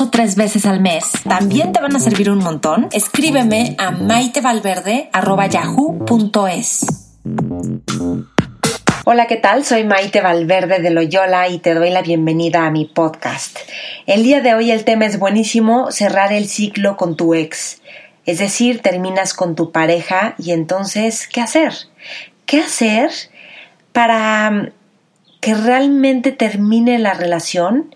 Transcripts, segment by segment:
o tres veces al mes, también te van a servir un montón. Escríbeme a maitevalverde.yahoo.com es. Hola, ¿qué tal? Soy Maite Valverde de Loyola y te doy la bienvenida a mi podcast. El día de hoy el tema es buenísimo, cerrar el ciclo con tu ex. Es decir, terminas con tu pareja y entonces, ¿qué hacer? ¿Qué hacer para mm, que realmente termine la relación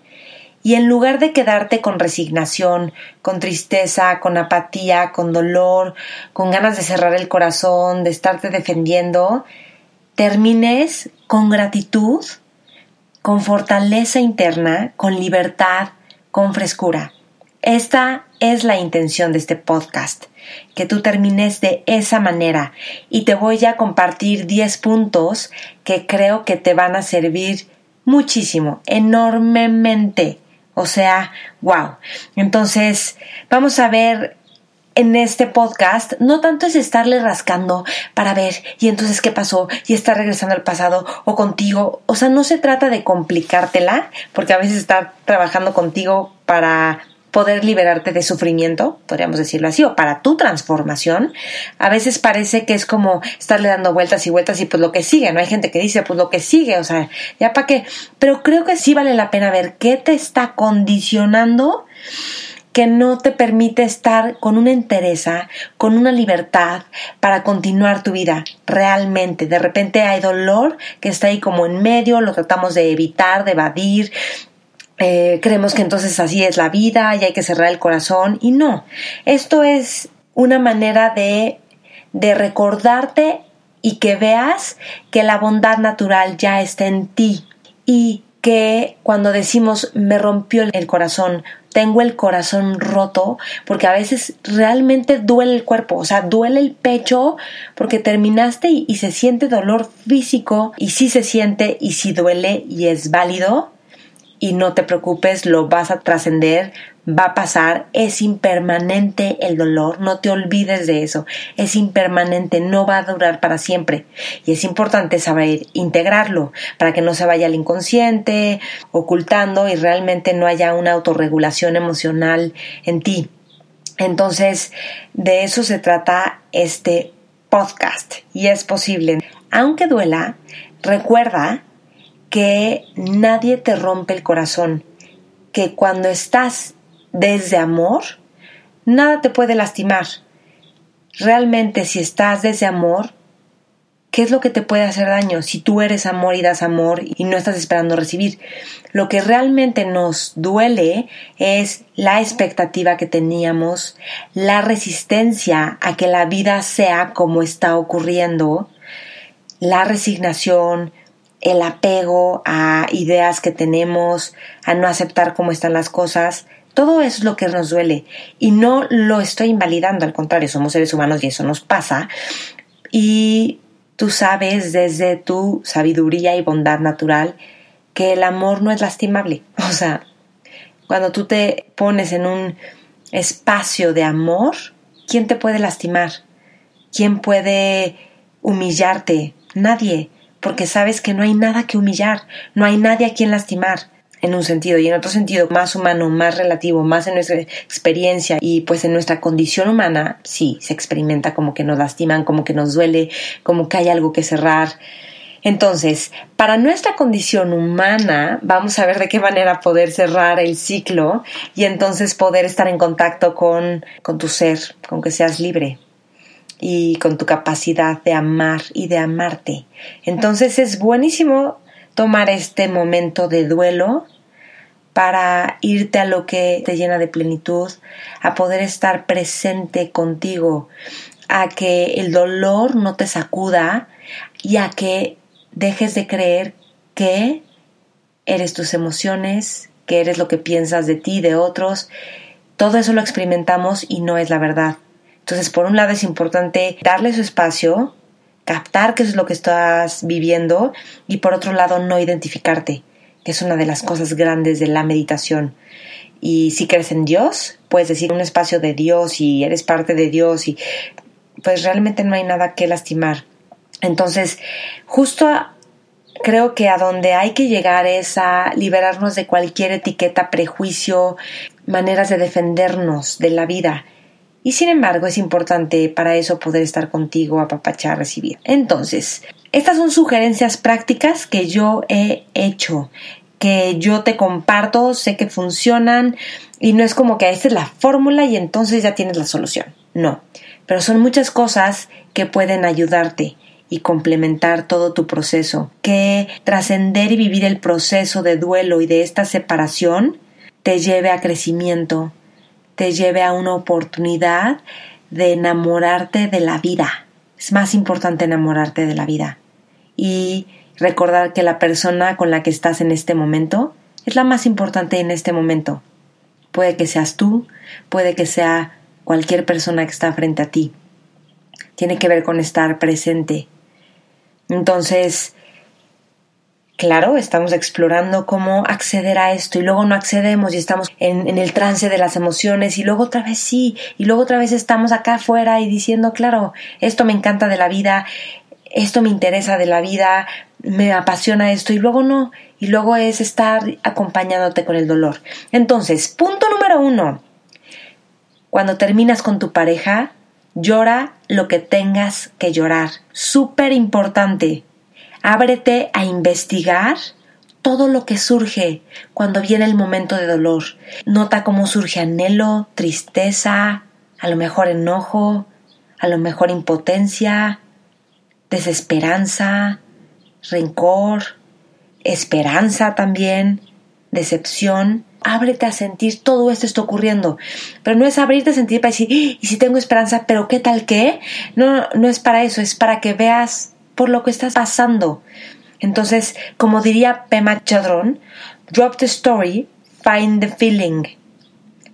y en lugar de quedarte con resignación, con tristeza, con apatía, con dolor, con ganas de cerrar el corazón, de estarte defendiendo, termines con gratitud, con fortaleza interna, con libertad, con frescura. Esta es la intención de este podcast, que tú termines de esa manera y te voy a compartir 10 puntos que creo que te van a servir muchísimo, enormemente o sea, wow. Entonces, vamos a ver en este podcast no tanto es estarle rascando para ver y entonces qué pasó y estar regresando al pasado o contigo. O sea, no se trata de complicártela, porque a veces estar trabajando contigo para poder liberarte de sufrimiento, podríamos decirlo así, o para tu transformación, a veces parece que es como estarle dando vueltas y vueltas y pues lo que sigue, no hay gente que dice pues lo que sigue, o sea, ya para qué, pero creo que sí vale la pena ver qué te está condicionando que no te permite estar con una entereza, con una libertad para continuar tu vida realmente. De repente hay dolor que está ahí como en medio, lo tratamos de evitar, de evadir, eh, creemos que entonces así es la vida y hay que cerrar el corazón. Y no, esto es una manera de, de recordarte y que veas que la bondad natural ya está en ti y que cuando decimos me rompió el corazón, tengo el corazón roto, porque a veces realmente duele el cuerpo, o sea, duele el pecho porque terminaste y, y se siente dolor físico y sí se siente y sí duele y es válido, y no te preocupes, lo vas a trascender, va a pasar, es impermanente el dolor, no te olvides de eso, es impermanente, no va a durar para siempre y es importante saber integrarlo para que no se vaya al inconsciente, ocultando y realmente no haya una autorregulación emocional en ti. Entonces, de eso se trata este podcast y es posible. Aunque duela, recuerda que nadie te rompe el corazón, que cuando estás desde amor, nada te puede lastimar. Realmente si estás desde amor, ¿qué es lo que te puede hacer daño? Si tú eres amor y das amor y no estás esperando recibir. Lo que realmente nos duele es la expectativa que teníamos, la resistencia a que la vida sea como está ocurriendo, la resignación, el apego a ideas que tenemos, a no aceptar cómo están las cosas, todo eso es lo que nos duele. Y no lo estoy invalidando, al contrario, somos seres humanos y eso nos pasa. Y tú sabes desde tu sabiduría y bondad natural que el amor no es lastimable. O sea, cuando tú te pones en un espacio de amor, ¿quién te puede lastimar? ¿Quién puede humillarte? Nadie porque sabes que no hay nada que humillar, no hay nadie a quien lastimar en un sentido y en otro sentido más humano, más relativo, más en nuestra experiencia y pues en nuestra condición humana, sí, se experimenta como que nos lastiman, como que nos duele, como que hay algo que cerrar. Entonces, para nuestra condición humana, vamos a ver de qué manera poder cerrar el ciclo y entonces poder estar en contacto con, con tu ser, con que seas libre y con tu capacidad de amar y de amarte. Entonces es buenísimo tomar este momento de duelo para irte a lo que te llena de plenitud, a poder estar presente contigo, a que el dolor no te sacuda y a que dejes de creer que eres tus emociones, que eres lo que piensas de ti, de otros. Todo eso lo experimentamos y no es la verdad. Entonces, por un lado es importante darle su espacio, captar qué es lo que estás viviendo y por otro lado no identificarte, que es una de las cosas grandes de la meditación. Y si crees en Dios, puedes decir un espacio de Dios y eres parte de Dios y pues realmente no hay nada que lastimar. Entonces, justo creo que a donde hay que llegar es a liberarnos de cualquier etiqueta, prejuicio, maneras de defendernos de la vida y sin embargo es importante para eso poder estar contigo, apapachar, recibir. Entonces, estas son sugerencias prácticas que yo he hecho que yo te comparto, sé que funcionan y no es como que esta es la fórmula y entonces ya tienes la solución. No, pero son muchas cosas que pueden ayudarte y complementar todo tu proceso, que trascender y vivir el proceso de duelo y de esta separación te lleve a crecimiento, te lleve a una oportunidad de enamorarte de la vida. Es más importante enamorarte de la vida y recordar que la persona con la que estás en este momento es la más importante en este momento. Puede que seas tú, puede que sea cualquier persona que está frente a ti. Tiene que ver con estar presente. Entonces, Claro, estamos explorando cómo acceder a esto y luego no accedemos y estamos en, el trance de las emociones y luego otra vez sí y luego otra vez estamos acá afuera y diciendo, claro, esto me encanta de la vida, esto me interesa de la vida, me apasiona esto y luego no y luego es estar acompañándote con el dolor. Entonces, punto número uno, cuando terminas con tu pareja, llora lo que tengas que llorar. Súper importante. Ábrete a investigar todo lo que surge cuando viene el momento de dolor. Nota cómo surge anhelo, tristeza, a lo mejor enojo, a lo mejor impotencia, desesperanza, rencor, esperanza también, decepción. Ábrete a sentir todo esto está ocurriendo. Pero no es abrirte a sentir para decir, ¡Ah! y si tengo esperanza, pero ¿qué tal qué? No, no es para eso, es para que veas por lo que estás pasando. Entonces, como diría Pema Chadron, drop the story, find the feeling.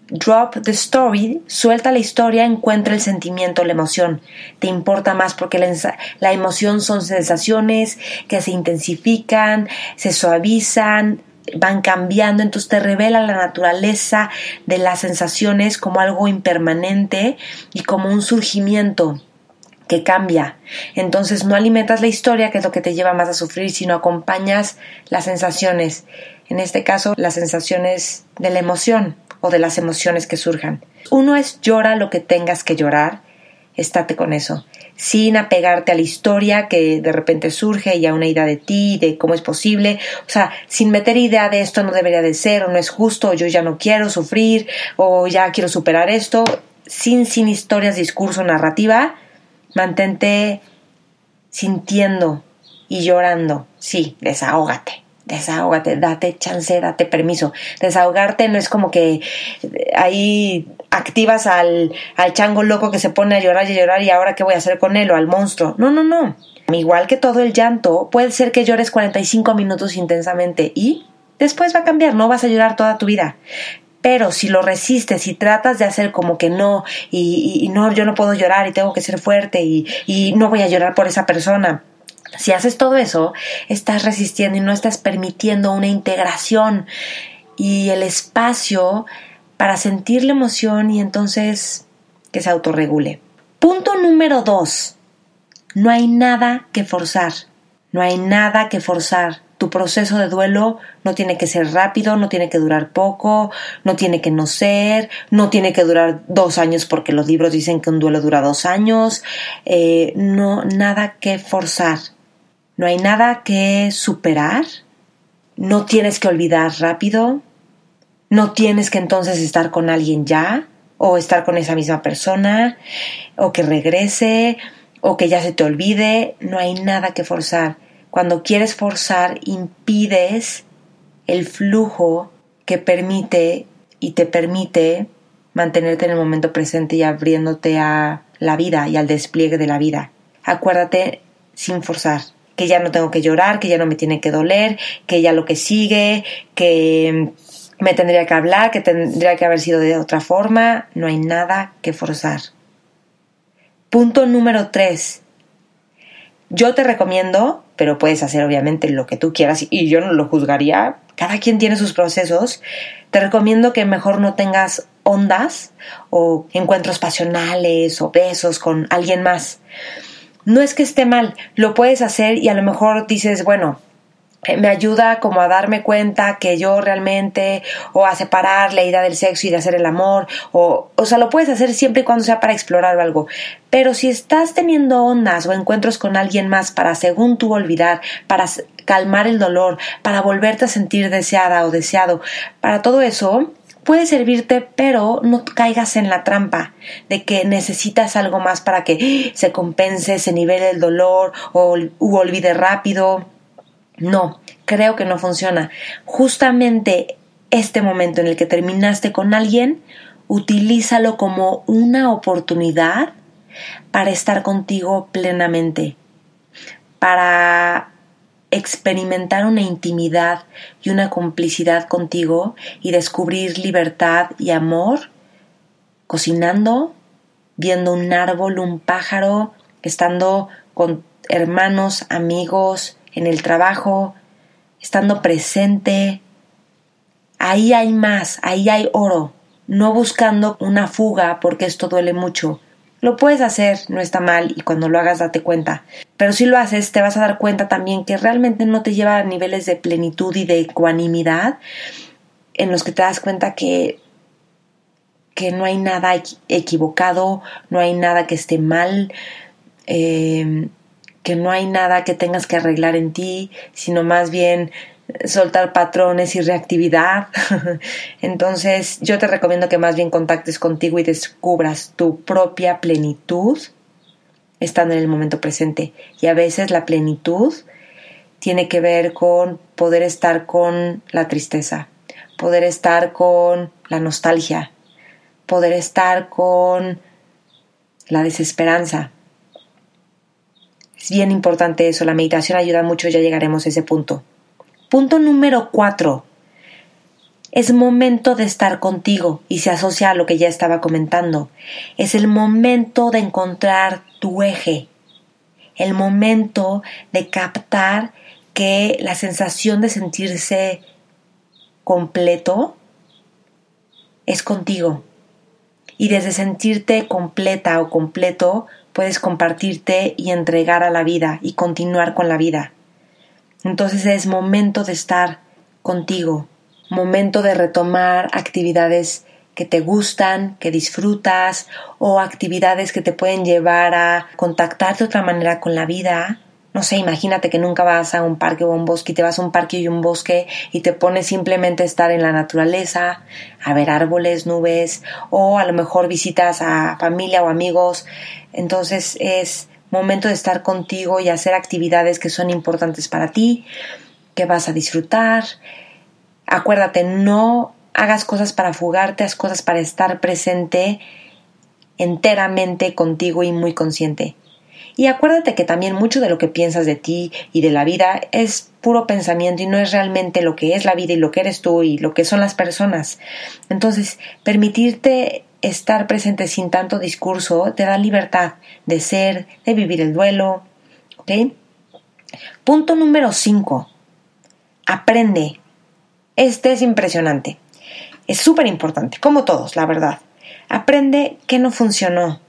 Drop the story, suelta la historia, encuentra el sentimiento, la emoción. Te importa más porque la, la emoción son sensaciones que se intensifican, se suavizan, van cambiando, entonces te revela la naturaleza de las sensaciones como algo impermanente y como un surgimiento que cambia. Entonces no alimentas la historia, que es lo que te lleva más a sufrir, sino acompañas las sensaciones. En este caso, las sensaciones de la emoción o de las emociones que surjan. Uno es llora lo que tengas que llorar, estate con eso, sin apegarte a la historia que de repente surge y a una idea de ti, de cómo es posible, o sea, sin meter idea de esto no debería de ser, o no es justo, o yo ya no quiero sufrir, o ya quiero superar esto, sin, sin historias, discurso, narrativa, Mantente sintiendo y llorando. Sí, desahógate. Desahógate, date chance, date permiso. Desahogarte no es como que ahí activas al, al chango loco que se pone a llorar y a llorar y ahora qué voy a hacer con él o al monstruo. No, no, no. Igual que todo el llanto, puede ser que llores 45 minutos intensamente y después va a cambiar, no vas a llorar toda tu vida. Pero si lo resistes y tratas de hacer como que no, y, no, yo no puedo llorar y tengo que ser fuerte y, y no voy a llorar por esa persona, si haces todo eso, estás resistiendo y no estás permitiendo una integración y el espacio para sentir la emoción y entonces que se autorregule. Punto número dos. No hay nada que forzar. No hay nada que forzar. Tu proceso de duelo no tiene que ser rápido, no tiene que durar poco, no tiene que no ser, no tiene que durar dos años porque los libros dicen que un duelo dura dos años. Eh, no, nada que forzar. No hay nada que superar. No tienes que olvidar rápido. No tienes que entonces estar con alguien ya o estar con esa misma persona o que regrese o que ya se te olvide. No hay nada que forzar cuando quieres forzar, impides el flujo que permite y te permite mantenerte en el momento presente y abriéndote a la vida y al despliegue de la vida. Acuérdate sin forzar, que ya no tengo que llorar, que ya no me tiene que doler, que ya lo que sigue, que me tendría que hablar, que tendría que haber sido de otra forma, no hay nada que forzar. Punto número 3. Yo te recomiendo, pero puedes hacer obviamente lo que tú quieras y yo no lo juzgaría, cada quien tiene sus procesos, te recomiendo que mejor no tengas ondas o encuentros pasionales o besos con alguien más. No es que esté mal, lo puedes hacer y a lo mejor dices, bueno, me ayuda como a darme cuenta que yo realmente o a separar la idea del sexo y de hacer el amor o o sea lo puedes hacer siempre y cuando sea para explorar algo pero si estás teniendo ondas o encuentros con alguien más para según tú olvidar para calmar el dolor para volverte a sentir deseada o deseado para todo eso puede servirte, pero no caigas en la trampa de que necesitas algo más para que se compense, se nivele el dolor o u olvide rápido. No, creo que no funciona. Justamente este momento en el que terminaste con alguien, utilízalo como una oportunidad para estar contigo plenamente, para experimentar una intimidad y una complicidad contigo y descubrir libertad y amor cocinando, viendo un árbol, un pájaro, estando con hermanos, amigos, en el trabajo, estando presente. Ahí hay más, ahí hay oro, no buscando una fuga porque esto duele mucho. Lo puedes hacer, no está mal, y cuando lo hagas date cuenta. Pero si lo haces, te vas a dar cuenta también que realmente no te lleva a niveles de plenitud y de ecuanimidad en los que te das cuenta que que no hay nada equivocado, no hay nada que esté mal, eh, que no hay nada que tengas que arreglar en ti, sino más bien soltar patrones y reactividad. Entonces yo te recomiendo que más bien contactes contigo y descubras tu propia plenitud estando en el momento presente. Y a veces la plenitud tiene que ver con poder estar con la tristeza, poder estar con la nostalgia, poder estar con la desesperanza, es bien importante eso, la meditación ayuda mucho, ya llegaremos a ese punto. Punto número cuatro. Es momento de estar contigo y se asocia a lo que ya estaba comentando. Es el momento de encontrar tu eje, el momento de captar que la sensación de sentirse completo es contigo. Y desde sentirte completa o completo puedes compartirte y entregar a la vida y continuar con la vida. Entonces es momento de estar contigo, momento de retomar actividades que te gustan, que disfrutas o actividades que te pueden llevar a contactar de otra manera con la vida no sé, imagínate que nunca vas a un parque o a un bosque y te vas a un parque y un bosque y te pones simplemente a estar en la naturaleza, a ver árboles, nubes, o a lo mejor visitas a familia o amigos. Entonces es momento de estar contigo y hacer actividades que son importantes para ti, que vas a disfrutar. Acuérdate, no hagas cosas para fugarte, haz cosas para estar presente enteramente contigo y muy consciente. Y acuérdate que también mucho de lo que piensas de ti y de la vida es puro pensamiento y no es realmente lo que es la vida y lo que eres tú y lo que son las personas. Entonces, permitirte estar presente sin tanto discurso te da libertad de ser, de vivir el duelo. ¿Ok? Punto número 5. Aprende. Este es impresionante. Es súper importante, como todos, la verdad. Aprende qué no funcionó,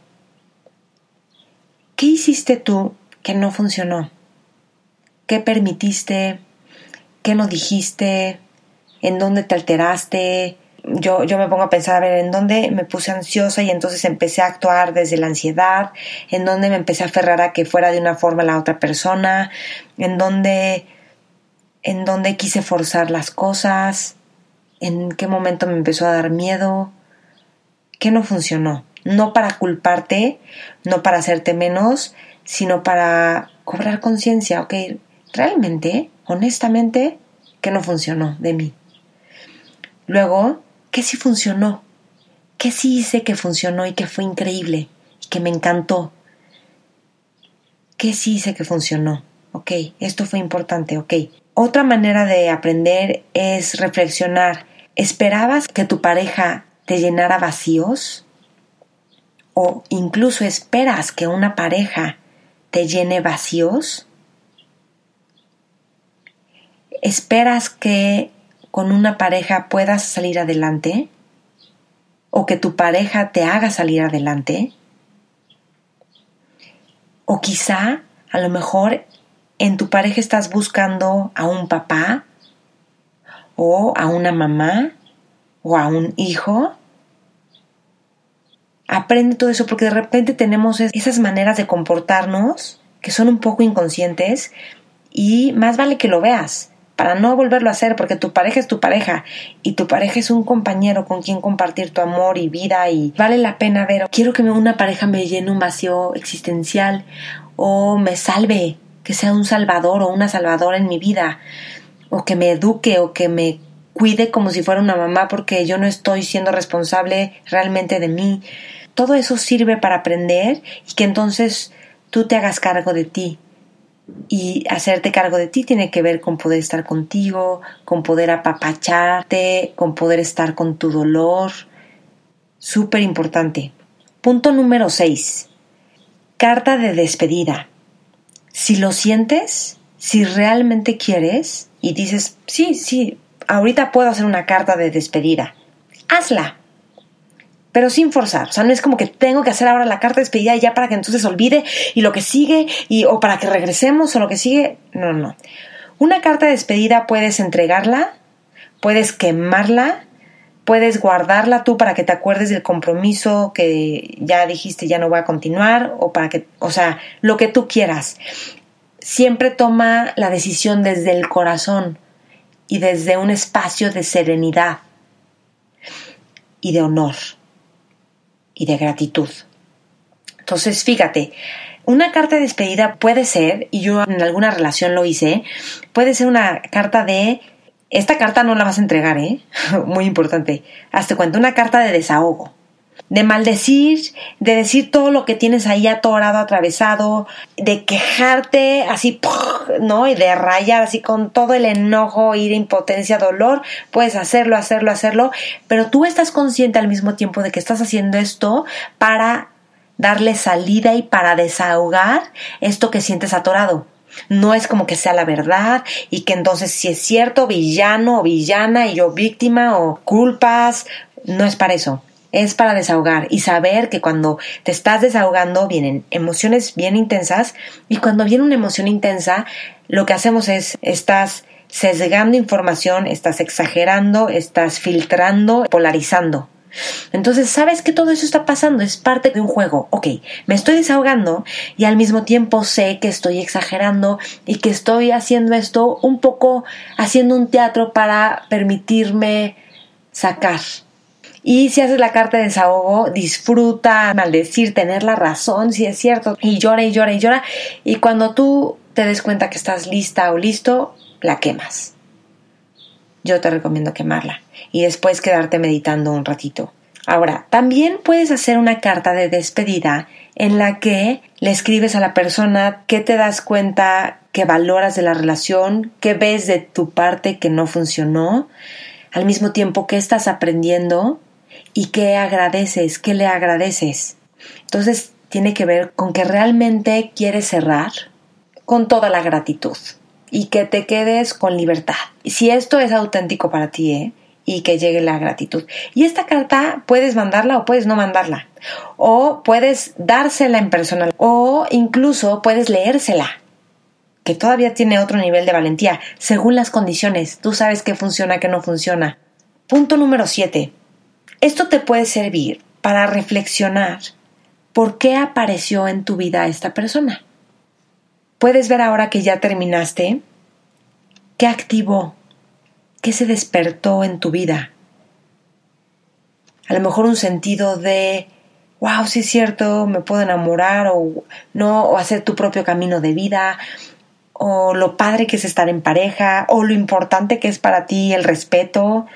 ¿Qué hiciste tú que no funcionó? ¿Qué permitiste? ¿Qué no dijiste? ¿En dónde te alteraste? Yo, yo me pongo a pensar, a ver, ¿en dónde me puse ansiosa y entonces empecé a actuar desde la ansiedad? ¿En dónde me empecé a aferrar a que fuera de una forma la otra persona? ¿En dónde, en dónde quise forzar las cosas? ¿En qué momento me empezó a dar miedo? ¿Qué no funcionó? No para culparte, no para hacerte menos, sino para cobrar conciencia, ok, realmente, honestamente, que no funcionó de mí. Luego, ¿qué sí funcionó? ¿Qué sí hice que funcionó y que fue increíble y que me encantó? ¿Qué sí hice que funcionó? Ok, esto fue importante, ok. Otra manera de aprender es reflexionar ¿Esperabas que tu pareja te llenara vacíos? ¿O incluso esperas que una pareja te llene vacíos? ¿Esperas que con una pareja puedas salir adelante? ¿O que tu pareja te haga salir adelante? ¿O quizá, a lo mejor, en tu pareja estás buscando a un papá o a una mamá o a un hijo? Aprende todo eso porque de repente tenemos esas maneras de comportarnos que son un poco inconscientes y más vale que lo veas para no volverlo a hacer, porque tu pareja es tu pareja y tu pareja es un compañero con quien compartir tu amor y vida y vale la pena ver, quiero que una pareja me llene un vacío existencial o me salve, que sea un salvador o una salvadora en mi vida, o que me eduque o que me cuide como si fuera una mamá porque yo no estoy siendo responsable realmente de mí. Todo eso sirve para aprender y que entonces tú te hagas cargo de ti, y hacerte cargo de ti tiene que ver con poder estar contigo, con poder apapacharte, con poder estar con tu dolor. Súper importante. Punto número 6. Carta de despedida. Si lo sientes, si realmente quieres y dices, sí, sí, ahorita puedo hacer una carta de despedida, hazla pero sin forzar. O sea, no es como que tengo que hacer ahora la carta de despedida ya para que entonces olvide y lo que sigue y o para que regresemos o lo que sigue. No, no. Una carta de despedida puedes entregarla, puedes quemarla, puedes guardarla tú para que te acuerdes del compromiso que ya dijiste ya no va a continuar o para que, o sea, lo que tú quieras. Siempre toma la decisión desde el corazón y desde un espacio de serenidad y de honor y de gratitud. Entonces, fíjate, una carta de despedida puede ser, y yo en alguna relación lo hice, puede ser una carta de... Esta carta no la vas a entregar, ¿eh? Muy importante. Hazte cuenta, una carta de desahogo de maldecir, de decir todo lo que tienes ahí atorado, atravesado, de quejarte así, ¿no? Y de rayar así con todo el enojo, ira, impotencia, dolor, puedes hacerlo, hacerlo, hacerlo, pero tú estás consciente al mismo tiempo de que estás haciendo esto para darle salida y para desahogar esto que sientes atorado. No es como que sea la verdad y que entonces si es cierto, villano o villana y yo víctima o culpas, no es para eso es para desahogar y saber que cuando te estás desahogando vienen emociones bien intensas y cuando viene una emoción intensa lo que hacemos es estás sesgando información, estás exagerando, estás filtrando, polarizando. Entonces, sabes que todo eso está pasando, es parte de un juego. Ok, me estoy desahogando y al mismo tiempo sé que estoy exagerando y que estoy haciendo esto un poco, haciendo un teatro para permitirme sacar y si haces la carta de desahogo, disfruta, maldecir, tener la razón, si es cierto, y llora y llora y llora. Y cuando tú te des cuenta que estás lista o listo, la quemas. Yo te recomiendo quemarla y después quedarte meditando un ratito. Ahora, también puedes hacer una carta de despedida en la que le escribes a la persona que te das cuenta que valoras de la relación, que ves de tu parte que no funcionó, al mismo tiempo que estás aprendiendo y qué agradeces, qué le agradeces. Entonces tiene que ver con que realmente quieres cerrar con toda la gratitud y que te quedes con libertad. Si esto es auténtico para ti, ¿eh? y que llegue la gratitud. Y esta carta puedes mandarla o puedes no mandarla. O puedes dársela en persona. O incluso puedes leérsela. Que todavía tiene otro nivel de valentía. Según las condiciones. Tú sabes qué funciona, qué no funciona. Punto número 7. Esto te puede servir para reflexionar por qué apareció en tu vida esta persona. Puedes ver ahora que ya terminaste qué activó, qué se despertó en tu vida. A lo mejor un sentido de, wow, sí es cierto, me puedo enamorar o no, o hacer tu propio camino de vida, o lo padre que es estar en pareja, o lo importante que es para ti el respeto,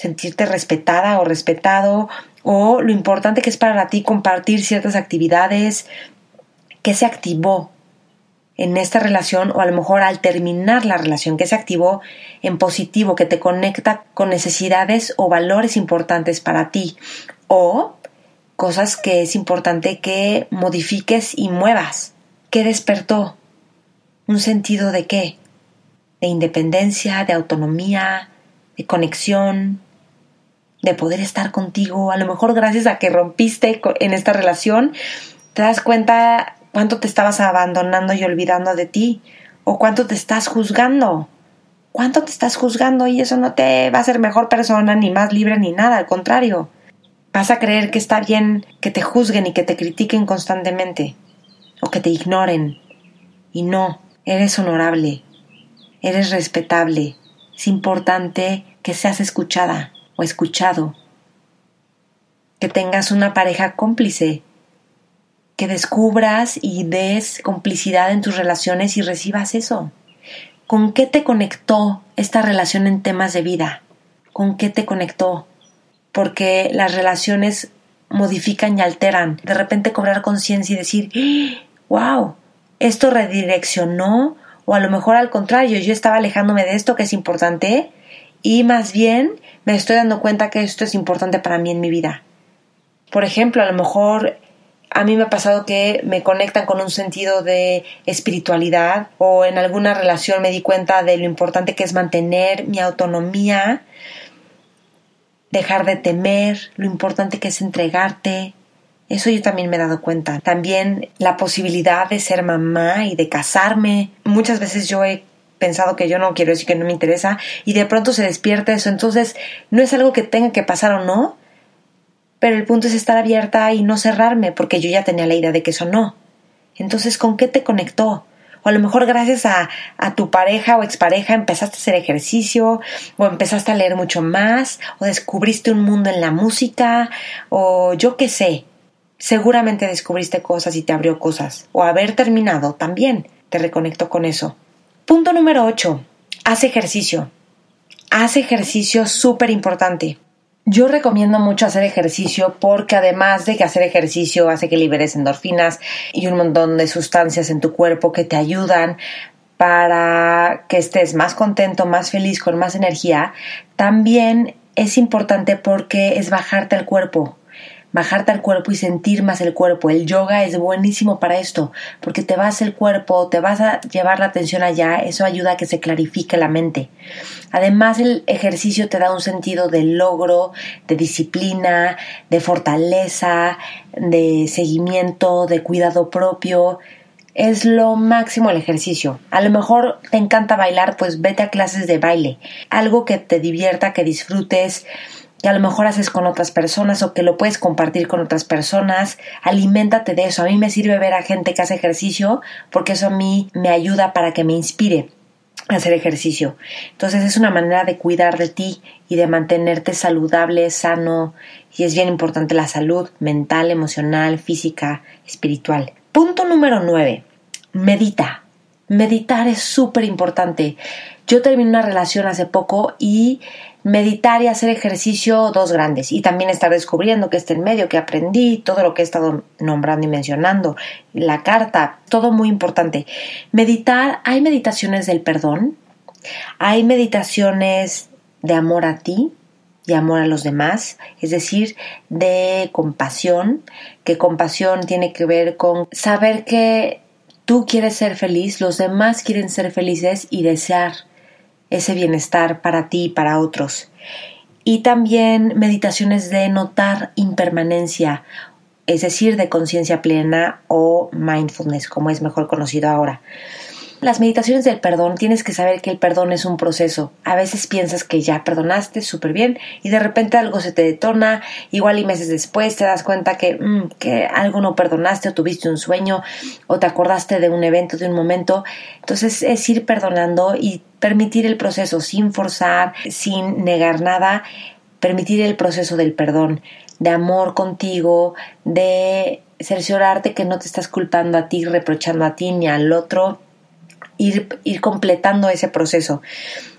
sentirte respetada o respetado, o lo importante que es para ti compartir ciertas actividades, que se activó en esta relación o a lo mejor al terminar la relación que se activó en positivo, que te conecta con necesidades o valores importantes para ti o cosas que es importante que modifiques y muevas. ¿Qué despertó? ¿Un sentido de qué? De independencia, de autonomía, de conexión, de poder estar contigo. A lo mejor gracias a que rompiste en esta relación, te das cuenta cuánto te estabas abandonando y olvidando de ti, o cuánto te estás juzgando. ¿Cuánto te estás juzgando? Y eso no te va a hacer mejor persona, ni más libre, ni nada, al contrario. Vas a creer que está bien que te juzguen y que te critiquen constantemente, o que te ignoren. Y no, eres honorable, eres respetable. Es importante que seas escuchada escuchado, que tengas una pareja cómplice que descubras y des complicidad en tus relaciones y recibas eso. ¿Con qué te conectó esta relación en temas de vida? ¿Con qué te conectó? Porque las relaciones modifican y alteran. De repente cobrar conciencia y decir, wow, esto redireccionó o a lo mejor al contrario, yo estaba alejándome de esto que es importante y más bien me estoy dando cuenta que esto es importante para mí en mi vida. Por ejemplo, a lo mejor a mí me ha pasado que me conectan con un sentido de espiritualidad o en alguna relación me di cuenta de lo importante que es mantener mi autonomía, dejar de temer, lo importante que es entregarte. Eso yo también me he dado cuenta. También la posibilidad de ser mamá y de casarme. Muchas veces yo he pensado que yo no quiero decir que no me interesa y de pronto se despierta eso. Entonces no es algo que tenga que pasar o no, pero el punto es estar abierta y no cerrarme, porque yo ya tenía la idea de que eso no. Entonces, ¿con qué te conectó? O a lo mejor gracias a, a, tu pareja o expareja empezaste a hacer ejercicio, o empezaste a leer mucho más, o descubriste un mundo en la música, o yo qué sé. Seguramente descubriste cosas y te abrió cosas. O haber terminado también te reconectó con eso. Punto número 8. Haz ejercicio. Haz ejercicio súper importante. Yo recomiendo mucho hacer ejercicio porque además de que hacer ejercicio hace que liberes endorfinas y un montón de sustancias en tu cuerpo que te ayudan para que estés más contento, más feliz, con más energía, también es importante porque es bajarte al cuerpo, bajarte al cuerpo y sentir más el cuerpo. El yoga es buenísimo para esto, porque te vas el cuerpo, te vas a llevar la atención allá, eso ayuda a que se clarifique la mente. Además, el ejercicio te da un sentido de logro, de disciplina, de fortaleza, de seguimiento, de cuidado propio. Es lo máximo el ejercicio. A lo mejor te encanta bailar, pues vete a clases de baile. Algo que te divierta, que disfrutes, que a lo mejor haces con otras personas o que lo puedes compartir con otras personas. Aliméntate de eso. A mí me sirve ver a gente que hace ejercicio porque eso a mí me ayuda para que me inspire a hacer ejercicio. Entonces es una manera de cuidar de ti y de mantenerte saludable, sano y es bien importante la salud mental, emocional, física, espiritual. Punto número 9. Medita. Meditar es súper importante. Yo terminé una relación hace poco y meditar y hacer ejercicio dos grandes y también estar descubriendo que este en medio que aprendí, todo lo que he estado nombrando y mencionando, la carta, todo muy importante. Meditar, hay meditaciones del perdón, hay meditaciones de amor a ti y amor a los demás, es decir, de compasión, que compasión tiene que ver con saber que tú quieres ser feliz, los demás quieren ser felices y desear ese bienestar para ti y para otros. Y también meditaciones de notar impermanencia, es decir, de conciencia plena o mindfulness, como es mejor conocido ahora. Las meditaciones del perdón tienes que saber que el perdón es un proceso. A veces piensas que ya perdonaste súper bien y de repente algo se te detona, igual y meses después te das cuenta que, mm, que algo no perdonaste o tuviste un sueño o te acordaste de un evento, de un momento. Entonces es ir perdonando y permitir el proceso sin forzar, sin negar nada, permitir el proceso del perdón, de amor contigo, de cerciorarte que no te estás culpando a ti, reprochando a ti ni al otro ir, completando ese proceso.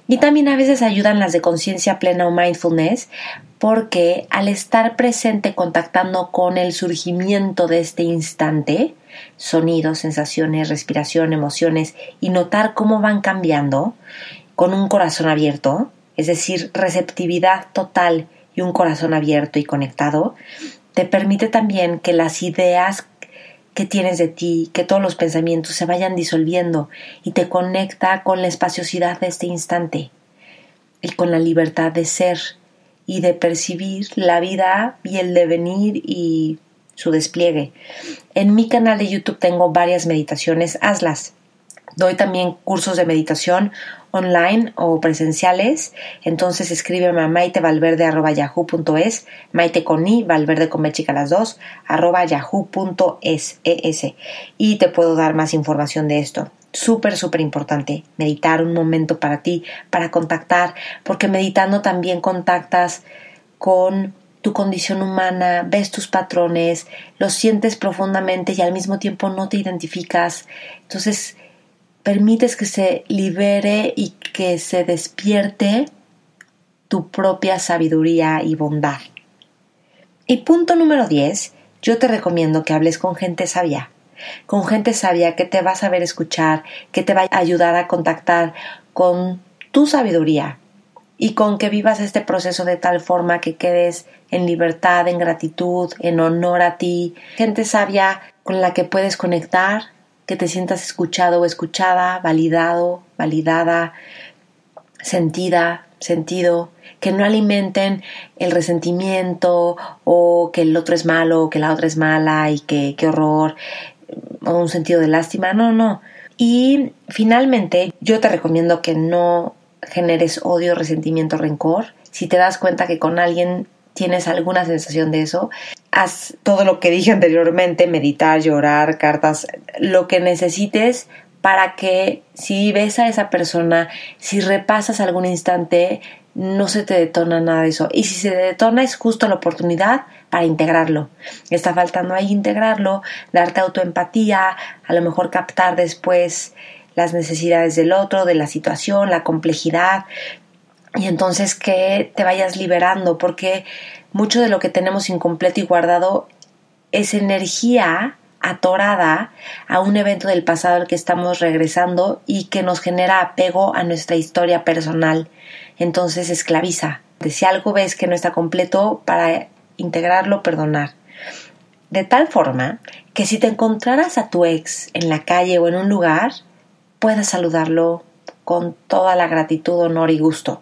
Y también a veces ayudan las de conciencia plena o mindfulness porque al estar presente contactando con el surgimiento de este instante, sonidos, sensaciones, respiración, emociones y notar cómo van cambiando con un corazón abierto, es decir, receptividad total y un corazón abierto y conectado, te permite también que las ideas que tienes de ti, que todos los pensamientos se vayan disolviendo y te conecta con la espaciosidad de este instante y con la libertad de ser y de percibir la vida y el devenir y su despliegue. En mi canal de YouTube tengo varias meditaciones, hazlas. Doy también cursos de meditación online o presenciales. Entonces escríbeme a maitevalverde.yahoo.es, maite con i, valverde con chica las dos, arroba yahoo.es, y te puedo dar más información de esto. Súper, súper importante meditar un momento para ti, para contactar, porque meditando también contactas con tu condición humana, ves tus patrones, los sientes profundamente y al mismo tiempo no te identificas. Entonces, permites que se libere y que se despierte tu propia sabiduría y bondad. Y punto número 10, yo te recomiendo que hables con gente sabia, con gente sabia que te va a saber escuchar, que te va a ayudar a contactar con tu sabiduría y con que vivas este proceso de tal forma que quedes en libertad, en gratitud, en honor a ti, gente sabia con la que puedes conectar que te sientas escuchado o escuchada, validado, validada, sentida, sentido, que no alimenten el resentimiento o que el otro es malo o que la otra es mala y que qué horror o un sentido de lástima, no, no. Y finalmente yo te recomiendo que no generes odio, resentimiento, rencor. Si te das cuenta que con alguien tienes alguna sensación de eso, haz todo lo que dije anteriormente, meditar, llorar, cartas, lo que necesites para que si ves a esa persona, si repasas algún instante, no se te detona nada de eso. Y si se detona es justo la oportunidad para integrarlo. Está faltando ahí integrarlo, darte autoempatía, a lo mejor captar después las necesidades del otro, de la situación, la complejidad, y entonces que te vayas liberando, porque mucho de lo que tenemos incompleto y guardado es energía atorada a un evento del pasado al que estamos regresando y que nos genera apego a nuestra historia personal. Entonces esclaviza. Si algo ves que no está completo, para integrarlo, perdonar. De tal forma que si te encontraras a tu ex en la calle o en un lugar, puedas saludarlo con toda la gratitud, honor y gusto.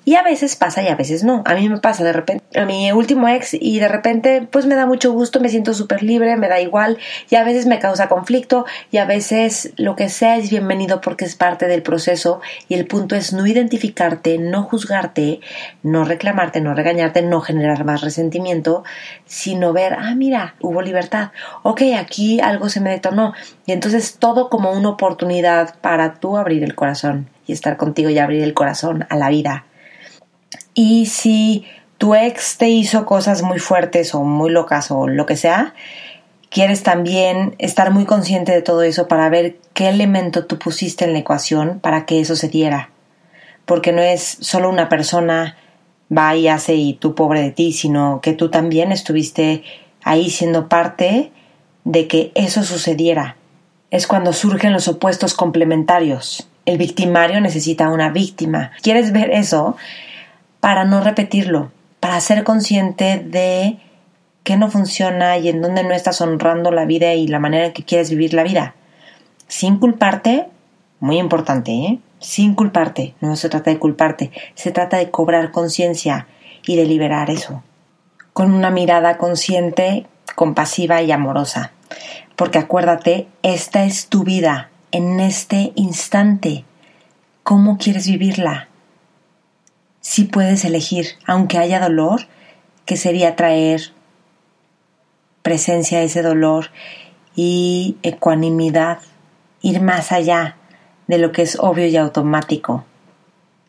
Y a veces pasa y a veces no. A mí me pasa de repente a mi último ex y de repente pues me da mucho gusto, me siento súper libre, me da igual y a veces me causa conflicto y a veces lo que sea es bienvenido porque es parte del proceso y el punto es no identificarte, no juzgarte, no reclamarte, no regañarte, no generar más resentimiento, sino ver, ah, mira, hubo libertad, ok, aquí algo se me detonó y entonces todo como una oportunidad para tú abrir el corazón y estar contigo y abrir el corazón a la vida. Y si tu ex te hizo cosas muy fuertes o muy locas o lo que sea, quieres también estar muy consciente de todo eso para ver qué elemento tú pusiste en la ecuación para que eso se diera. Porque no es solo una persona va y hace y tú pobre de ti, sino que tú también estuviste ahí siendo parte de que eso sucediera. Es cuando surgen los opuestos complementarios. El victimario necesita una víctima. ¿Quieres ver eso? Para no repetirlo, para ser consciente de qué no funciona y en dónde no estás honrando la vida y la manera en que quieres vivir la vida. Sin culparte, muy importante, ¿eh? Sin culparte, no se trata de culparte, se trata de cobrar conciencia y de liberar eso. Con una mirada consciente, compasiva y amorosa. Porque acuérdate, esta es tu vida, en este instante. ¿Cómo quieres vivirla? Si puedes elegir, aunque haya dolor, que sería traer presencia a ese dolor y ecuanimidad, ir más allá de lo que es obvio y automático.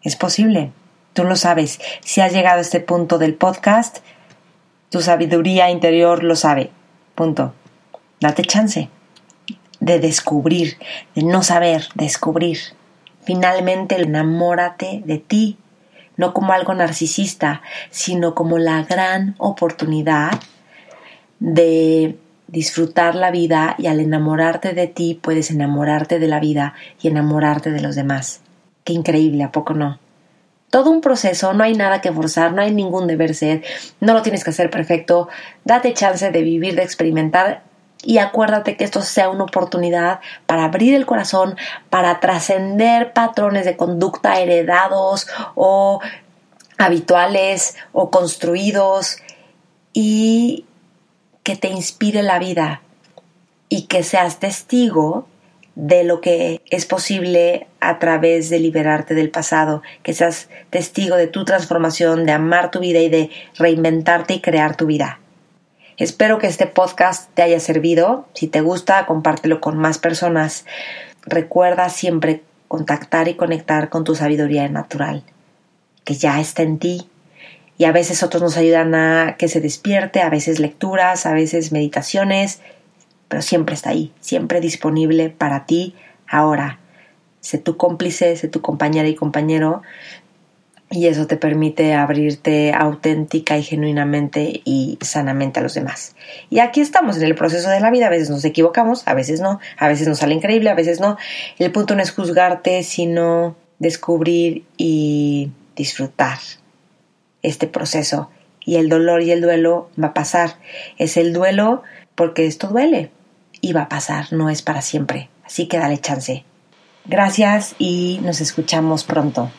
Es posible, tú lo sabes. Si has llegado a este punto del podcast, tu sabiduría interior lo sabe. Punto. Date chance de descubrir, de no saber, descubrir. Finalmente, enamórate de ti, no como algo narcisista, sino como la gran oportunidad de disfrutar la vida y al enamorarte de ti puedes enamorarte de la vida y enamorarte de los demás. Qué increíble, ¿a poco no? Todo un proceso, no hay nada que forzar, no hay ningún deber ser, no lo tienes que hacer perfecto, date chance de vivir, de experimentar y acuérdate que esto sea una oportunidad para abrir el corazón, para trascender patrones de conducta heredados o habituales o construidos y que te inspire la vida y que seas testigo de lo que es posible a través de liberarte del pasado, que seas testigo de tu transformación, de amar tu vida y de reinventarte y crear tu vida. Espero que este podcast te haya servido. Si te gusta, compártelo con más personas. Recuerda siempre contactar y conectar con tu sabiduría natural, que ya está en ti. Y a veces otros nos ayudan a que se despierte, a veces lecturas, a veces meditaciones, pero siempre está ahí, siempre disponible para ti ahora. Sé tu cómplice, sé tu compañera y compañero y eso te permite abrirte auténtica y genuinamente y sanamente a los demás. Y aquí estamos en el proceso de la vida, a veces nos equivocamos, a veces no, a veces nos sale increíble, a veces no. El punto no es juzgarte, sino descubrir y disfrutar este proceso. Y el dolor y el duelo va a pasar. Es el duelo porque esto duele, y va a pasar, no es para siempre. Así que dale chance. Gracias y nos escuchamos pronto.